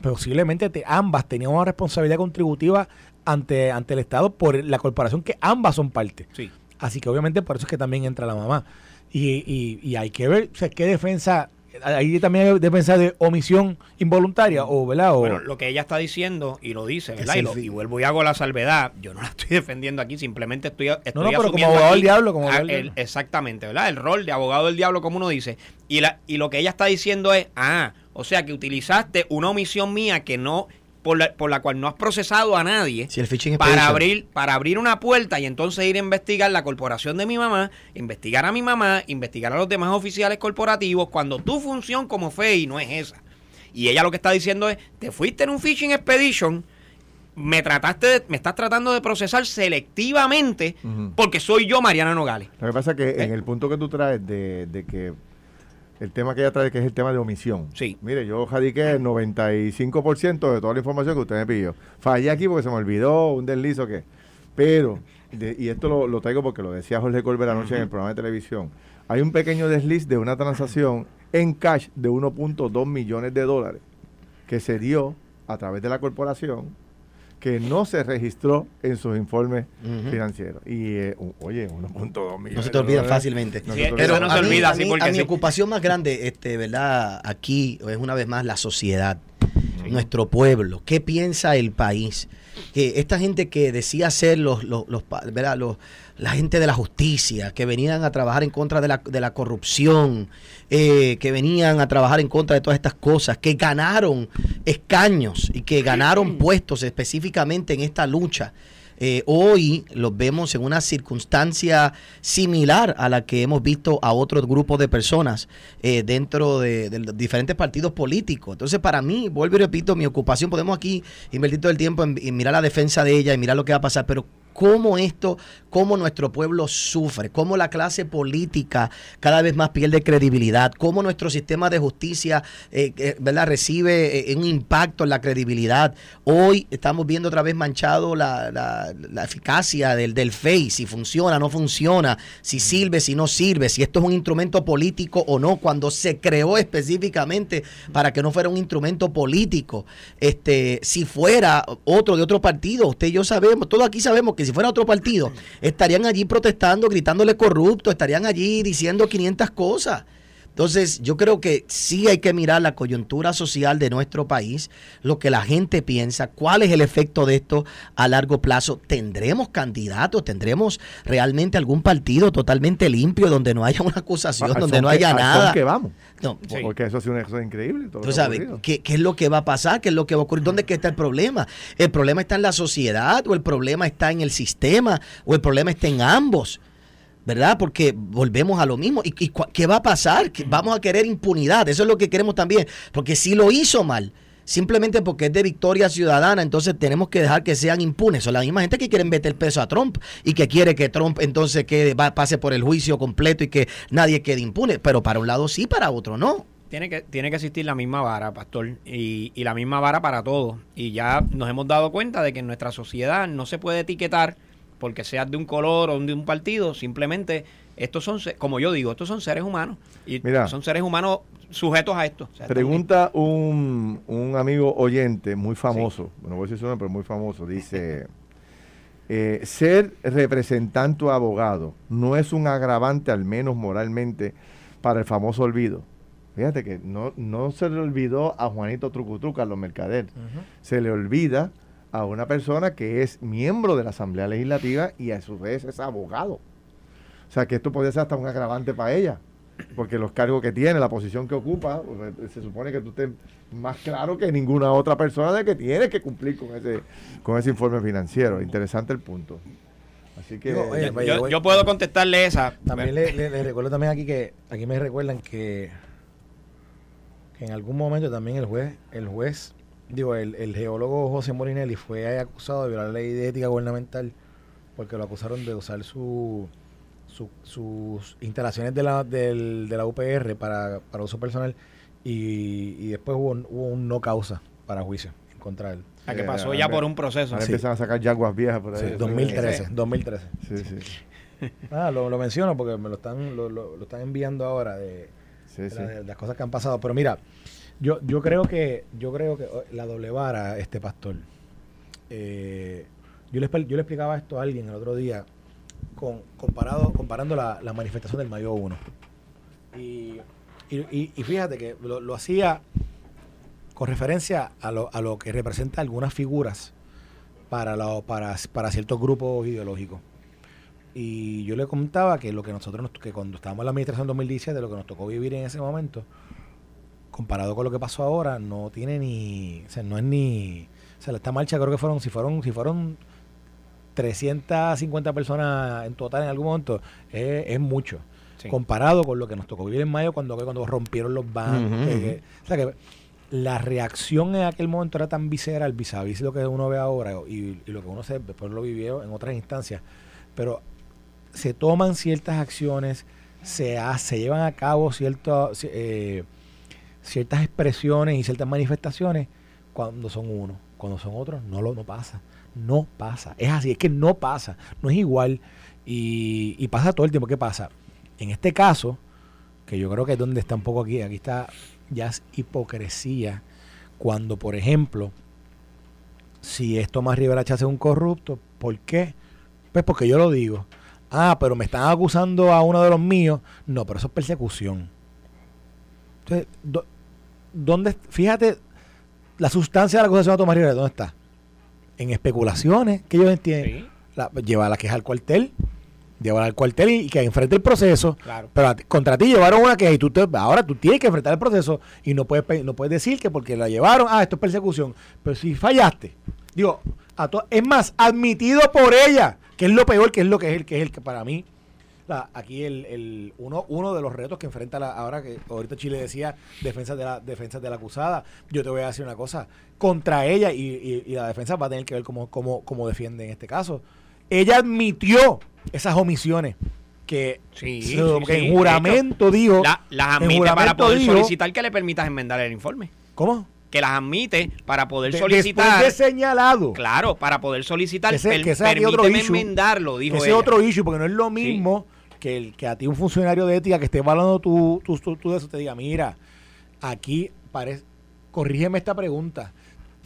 posiblemente te- ambas tenían una responsabilidad contributiva ante, ante el Estado por la corporación que ambas son parte. Sí. Así que obviamente por eso es que también entra la mamá. Y, y, y hay que ver o sea, qué defensa, ahí también hay defensa de omisión involuntaria o, ¿verdad? O, Bueno, lo que ella está diciendo, y lo dice, ¿verdad? Y, lo- y vuelvo y hago la salvedad. Yo no la estoy defendiendo aquí, simplemente estoy, estoy no, pero como abogado del diablo, como abogado el- diablo. Exactamente, ¿verdad? El rol de abogado del diablo, como uno dice. Y, la, y lo que ella está diciendo es, ah, o sea que utilizaste una omisión mía que no, por la, por la cual no has procesado a nadie. Si el phishing para expedition. abrir para abrir una puerta y entonces ir a investigar la corporación de mi mamá, investigar a mi mamá, investigar a los demás oficiales corporativos cuando tu función como FEI no es esa. Y ella lo que está diciendo es, te fuiste en un phishing expedition, me trataste de- me estás tratando de procesar selectivamente porque soy yo Mariana Nogales. Lo que pasa es que ¿Eh? en el punto que tú traes de, de que el tema que ella trae, que es el tema de omisión. Sí. Mire, yo jadiqué el 95% de toda la información que usted me pidió. Fallé aquí porque se me olvidó, un desliz o qué. Pero, de- y esto lo, lo traigo porque lo decía Jorge Colbert anoche en el programa de televisión, hay un pequeño desliz de una transacción en cash de 1.2 millones de dólares que se dio a través de la corporación que no se registró en sus informes financieros. Y, eh, oye, 1.2 millones No se te olvida fácilmente. No Sí, se te eso olvida. no se a mí- olvida, a sí, mí- porque a mi sí. ocupación más grande, este, ¿verdad? Aquí es una vez más la sociedad, nuestro pueblo. ¿Qué piensa el país? Que esta gente que decía ser los, los, los ¿verdad? Los- la gente de la justicia, que venían a trabajar en contra de la, de la corrupción, eh, que venían a trabajar en contra de todas estas cosas, que ganaron escaños y que ganaron puestos específicamente en esta lucha. Eh, hoy los vemos en una circunstancia similar a la que hemos visto a otros grupos de personas eh, dentro de, de los diferentes partidos políticos. Entonces, para mí, vuelvo y repito, mi ocupación, podemos aquí invertir todo el tiempo en, en mirar la defensa de ella y mirar lo que va a pasar, pero cómo esto, cómo nuestro pueblo sufre, cómo la clase política cada vez más pierde credibilidad, cómo nuestro sistema de justicia eh, eh, ¿verdad? recibe eh, un impacto en la credibilidad. Hoy estamos viendo otra vez manchado la, la- la eficacia del, del FEI, si funciona, no funciona, si sirve, si no sirve, si esto es un instrumento político o no, cuando se creó específicamente para que no fuera un instrumento político. Este, si fuera otro de otro partido, usted y yo sabemos, todos aquí sabemos que si fuera otro partido, estarían allí protestando, gritándole corrupto, estarían allí diciendo 500 cosas. Entonces, yo creo que sí hay que mirar la coyuntura social de nuestro país, lo que la gente piensa, cuál es el efecto de esto a largo plazo. ¿Tendremos candidatos? ¿Tendremos realmente algún partido totalmente limpio donde no haya una acusación, Al donde son no que- haya al son nada? que vamos. No, Sí. Porque eso ha sido una cosa increíble. todo Tú sabes. ¿qué, qué es lo que va a pasar? ¿Qué es lo que va a ocurrir? ¿Dónde es que está el problema? ¿El problema está en la sociedad o el problema está en el sistema o el problema está en ambos? ¿Verdad? Porque volvemos a lo mismo. ¿Y, y qué va a pasar? Que Vamos a querer impunidad. Eso es lo que queremos también. Porque si lo hizo mal, simplemente porque es de victoria ciudadana, entonces tenemos que dejar que sean impunes. Son la misma gente que quiere meter peso a Trump y que quiere que Trump entonces quede, va- pase por el juicio completo y que nadie quede impune. Pero para un lado sí, para otro no. Tiene que, tiene que existir la misma vara, pastor, y, y la misma vara para todos. Y ya nos hemos dado cuenta de que en nuestra sociedad no se puede etiquetar porque seas de un color o de un partido, simplemente estos son, como yo digo, estos son seres humanos. Y Mira. son seres humanos sujetos a esto. O sea, Pregunta un, un amigo oyente muy famoso, no voy a decir su nombre, pero muy famoso, dice, eh, ser representante o abogado no es un agravante, al menos moralmente, para el famoso olvido. Fíjate que no, no se le olvidó a Juanito Trucutruca, a los mercader, se le olvida a una persona que es miembro de la Asamblea Legislativa y a su vez es abogado. O sea que esto podría ser hasta un agravante para ella, porque los cargos que tiene, la posición que ocupa, pues, se supone que tú estés más claro que ninguna otra persona de que tienes que cumplir con ese, con ese informe financiero. Interesante el punto. Así que yo, yo- yo puedo contestarle esa. También le, le- le recuerdo también aquí que aquí me recuerdan que, que en algún momento también el juez, el juez, digo, el, el geólogo José Morinelli fue acusado de violar la ley de ética gubernamental porque lo acusaron de usar su, su- sus instalaciones de la, del- de la UPR para, para uso personal y, y después hubo, un- hubo un no causa para juicio en contra de él. A que Eh, pasó ahora ya por un proceso. Ahora Sí. empiezan a sacar yaguas viejas por ahí. Sí, Eso 2013, Sí. 2013. Sí, sí. Ah, lo, lo menciono porque me lo están, lo, lo- lo están enviando ahora de, Sí, de sí. la- de las cosas que han pasado. Pero mira, yo, yo creo que, yo creo que oh, la doble vara, este pastor. eh, yo, le, yo le explicaba esto a alguien el otro día con, comparado, comparando la, la manifestación del mayo 1. Y, y, y- y fíjate que lo, lo hacía con referencia a lo, a lo que representa algunas figuras para, la- para, para ciertos grupos ideológicos. Y yo le comentaba que lo que nosotros, nos- que cuando estábamos en la administración 2017, lo que nos tocó vivir en ese momento, comparado con lo que pasó ahora, no tiene ni, o sea, no es ni, o sea, esta marcha creo que fueron, si fueron, si fueron 350 personas en total en algún momento, es, es mucho. Sí. Comparado con lo que nos tocó vivir en mayo cuando, cuando rompieron los bancos. Que- que- o sea que la reacción en aquel momento era tan visceral, vis a vis lo que uno ve ahora y, y lo que uno se, después lo vivió en otras instancias. Pero se toman ciertas acciones, se, ha- se llevan a cabo ciertas eh, ciertas expresiones y ciertas manifestaciones cuando son uno, cuando son otros no lo no pasa, no pasa, es así, es que no pasa, no es igual y, y pasa todo el tiempo. ¿Qué pasa? En este caso, que yo creo que es donde está un poco aquí, aquí está ya es hipocresía cuando, por ejemplo, si es Tomás Rivera Chávez un corrupto, ¿por qué? Pues porque yo lo digo. Ah, pero me están acusando a uno de los míos. No, pero eso es persecución. Entonces, do- ¿dónde? Fíjate, la sustancia de la acusación de Tomás Rivera, ¿dónde está? En especulaciones que ellos entienden. Sí, La, lleva la queja al cuartel, llevar al cuartel y, y que enfrente el proceso. claro. Pero a contra ti llevaron una queja y tú te- ahora tú tienes que enfrentar el proceso y no puedes no puedes decir que porque la llevaron, ah, esto es persecución. Pero si fallaste, digo, a to- es más, admitido por ella, que es lo peor, que es lo que es el que es el que para mí la- aquí el, el- uno, uno de los retos que enfrenta la, ahora que ahorita Chile decía defensa de la defensa de la acusada, yo te voy a decir una cosa, contra ella y, y- y la defensa va a tener que ver cómo, cómo, cómo defiende en este caso. Ella admitió esas omisiones que, Sí, se- sí, que sí. en juramento dijo, La- las admite para poder dijo- solicitar que le permitas enmendar el informe. ¿cómo? Que las admite para poder De- solicitar. Después de señalado. Claro, para poder solicitar. Ese- que ese es aquí otro permíteme issue. enmendarlo, dijo Ese ella. otro issue, porque no es lo mismo que, el, que a ti un funcionario de ética que esté evaluando tu, tu, de eso te diga, mira, aquí parece, corrígeme esta pregunta,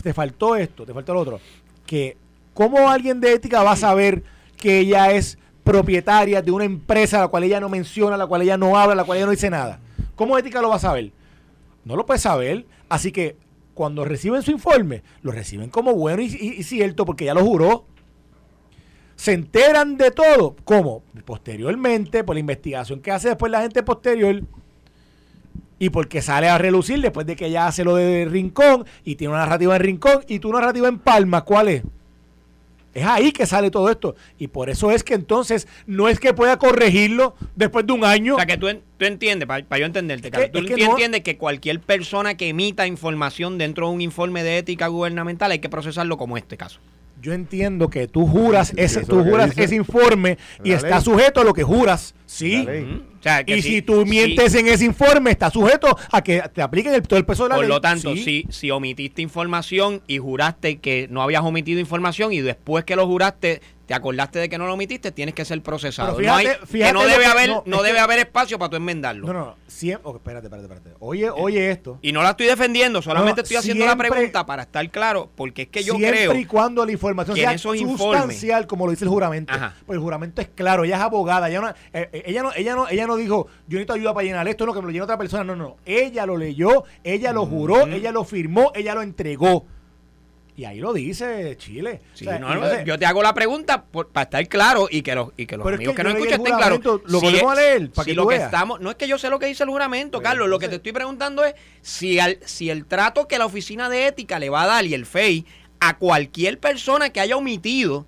te faltó esto, te faltó lo otro, que ¿cómo alguien de ética va a saber que ella es propietaria de una empresa a la cual ella no menciona, a la cual ella no habla, a la cual ella no dice nada? ¿Cómo ética lo va a saber? No lo puede saber, así que cuando reciben su informe, lo reciben como bueno y, y- y cierto porque ya lo juró se enteran de todo. ¿Cómo? Posteriormente, por la investigación que hace después la gente posterior y porque sale a relucir después de que ella hace lo de Rincón y tiene una narrativa en Rincón y tú una narrativa en Palma. ¿Cuál es? Es ahí que sale todo esto. Y por eso es que entonces no es que pueda corregirlo después de un año. O sea, que tú, en- tú entiendes, para yo entenderte, Carlos, que- tú no- entiendes que cualquier persona que emita información dentro de un informe de ética gubernamental hay que procesarlo como este caso. Yo entiendo que tú juras ese, tú juras ese informe y está sujeto a lo que juras. Sí. O sea, que Y si, tú mientes en ese informe, está sujeto a que te apliquen el, todo el peso de la Por ley. lo tanto, Sí. si, si omitiste información y juraste que no habías omitido información y después que lo juraste te acordaste de que no lo omitiste, tienes que ser procesado. No hay- fíjate- fíjate que no debe que- haber, no, debe que- haber espacio para tú enmendarlo. No, no, no. Siempre, espérate, espérate, espérate. Oye, oye esto. Y no la estoy defendiendo, solamente No, estoy haciendo la siempre- pregunta para estar claro, porque es que yo siempre creo y cuando la información sea sustancial, como lo dice el juramento. Ajá. Pues el juramento es claro, ella es abogada, ella no, eh, eh, ella no, ella no, ella no dijo, yo necesito ayuda para llenar esto, no, que me lo llene otra persona. No, no, Ella lo leyó, ella lo juró, ella lo firmó, ella lo entregó. Y ahí lo dice Chile. Sí, O sea, no, y no, entonces- yo te hago la pregunta por- para estar claro y que los, y que los es amigos que que, no escuchan estén claros. lo volvemos a leer, para si que lo que estamos, no es que yo sé lo que dice el juramento, Pues, Carlos, lo que te estoy preguntando es si, al, si el trato que la oficina de ética le va a dar y el FEI a cualquier persona que haya omitido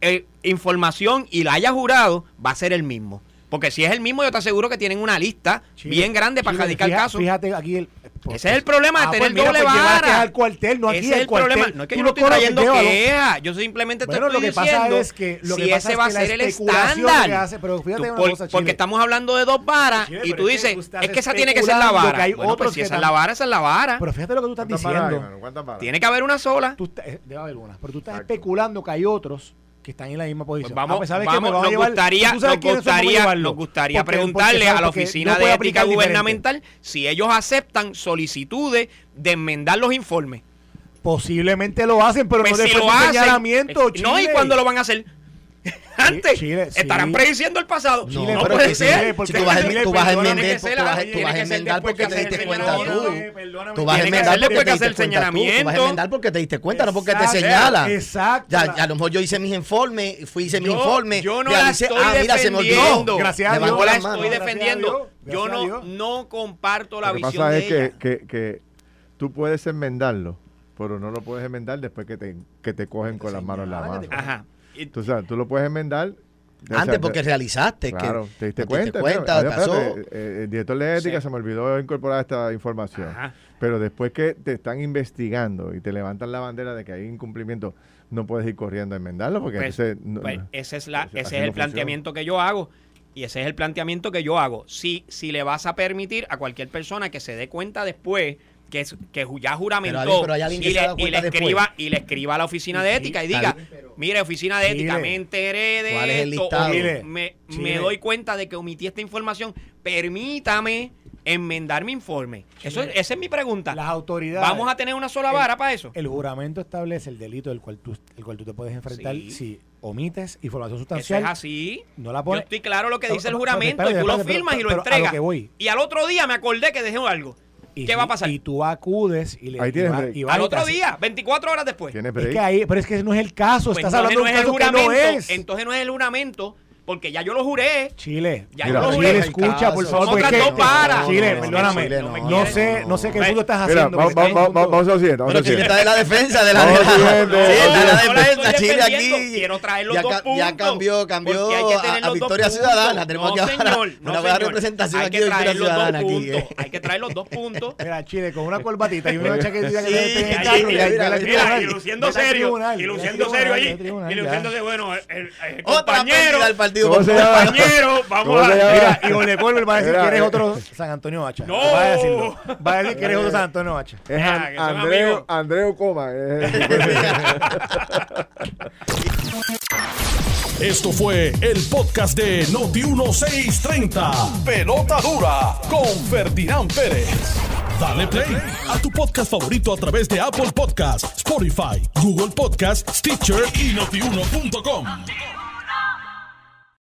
eh, información y la haya jurado, va a ser el mismo. Porque si es el mismo, yo te aseguro que tienen una lista Chile, bien grande para Chile, radicar fija- caso. Fíjate aquí el. Ese es el problema de Ah, tener pues mira, doble pues vara. al cuartel, no aquí Ese es el problema. cuartel. No es que Tú yo no estoy trayendo queja. Yo simplemente te Bueno, estoy lo que pasa es que- lo si pasa ese es va a ser el estándar. hace- pero fíjate Tú una por- cosa, porque estamos hablando de dos varas Chile, y tú dices, es que esa tiene que ser la vara. que hay Bueno, otros pues si esa es la vara, esa es la vara. Pero fíjate lo que tú estás ¿Cuántas varas hay, diciendo. Tiene que haber una sola. Eh, debe haber una, pero tú estás especulando que hay otros que están en la misma Pues posición. vamos, pues, ¿sabes qué? vamos, Me van a nos llevar- gustaría, ¿tú sabes nos? Vamos a gustaría, nos gustaría Porque- preguntarle porque- a la Oficina no de Ética aplicar diferente. Gubernamental si ellos aceptan solicitudes de enmendar los informes. Posiblemente lo hacen, pero Pues no si después lo de hacen, señalamiento, no, ¿y cuándo lo van a hacer? Antes. Chile, sí. Estarán prediciendo el pasado. No, Chile, no pero puede ser. Chile, porque Si tú vas a, Chile, tú vas a perdóname, enmendar, tú vas, a enmendar porque que te diste cuenta tú. Tú vas a enmendar porque después te diste el cuenta tú. Tú vas a señalamiento. enmendar porque te diste cuenta, no porque te señala. exacto. Ya, ya a lo mejor yo hice mis informes, fui hice mi Yo- informe. yo no la estoy ah, mira, se me olvidó. Gracias a Dios. La estoy defendiendo. Yo no, no comparto la Lo que visión pasa de es ella. que, que, que tú puedes enmendarlo, pero no lo puedes enmendar después que te, que te cogen con las manos en la mano. Ajá. Tú, sabes, tú lo puedes enmendar. o sea, Antes porque te- realizaste. Claro, que te diste cuenta. cuenta, Mira, pasó. espérate, eh, el director de ética Sí. se me olvidó incorporar esta información. Ajá. Pero después que te están investigando y te levantan la bandera de que hay incumplimiento, no puedes ir corriendo a enmendarlo porque Pues, entonces no- pues, ese es, la, ese es el planteamiento que yo hago. Y ese es el planteamiento que yo hago. Si, si le vas a permitir a cualquier persona que se dé cuenta después que, es- que ya juramentó Pero, Ali, pero hay alguien que y, le, y le escriba y le escriba a la oficina de ética y diga, mire, oficina de ética, me enteré de ¿Cuál es el esto, o me- me, doy cuenta de que omití esta información, permítame enmendar mi informe. Eso, esa es mi pregunta. Las autoridades. ¿Vamos a tener una sola vara para eso? El juramento establece el delito del cual tú, el cual tú te puedes enfrentar Sí. si omites información Eso sustancial. es así. No la Yo pone- estoy claro lo que dice el juramento y tú lo firmas pero- y lo pero a lo entregas. Y al otro día me acordé que dejé algo. Y ¿Qué va a pasar? Y tú acudes y le Ahí y tienes va- break. y va al y otro hace- día, 24 horas después. Tienes Es break. que ahí, pero es que no es el caso. Pues Estás hablando no de es un caso que no juramento. es. Entonces no es el juramento, porque ya yo lo juré. Chile. Ya Mira, yo lo Chile, juré. escucha, por favor. porque-. Chile, No, no, perdóname. Chile, no me No quieres. sé, no sé qué punto estás Mira, haciendo. vamos, porque vamos, a lo siguiente. Vamos Chile está de la defensa de la, de la- siguiente. Sí, está de la No, no defensa. Chile aquí. Quiero traer los ya, dos puntos. ya cambió, cambió que a, Victoria Ciudadana. Tenemos no, que señor, no, una buena representación Hay aquí que de traer Victoria Ciudadana. Hay que traer los dos puntos. Mira, Chile, con una corbatita y una chaquetita que carro y mira, mira, mira, luciendo serio, y luciendo serio ahí, y ya. luciéndose, bueno, el, compañero, compañero, ¿Cómo vamos a... Mira, y Olecolver va a decir que eres eh. otro San Antonio Hacha. No. Va a decirlo. Va a decir que eres otro San Antonio Hacha. Es Andreu, Coma. el- Esto fue el podcast de Noti1630. Pelota dura con Ferdinand Pérez. Dale play a tu podcast favorito a través de Apple Podcasts, Spotify, Google Podcasts, Stitcher y notiuno.com.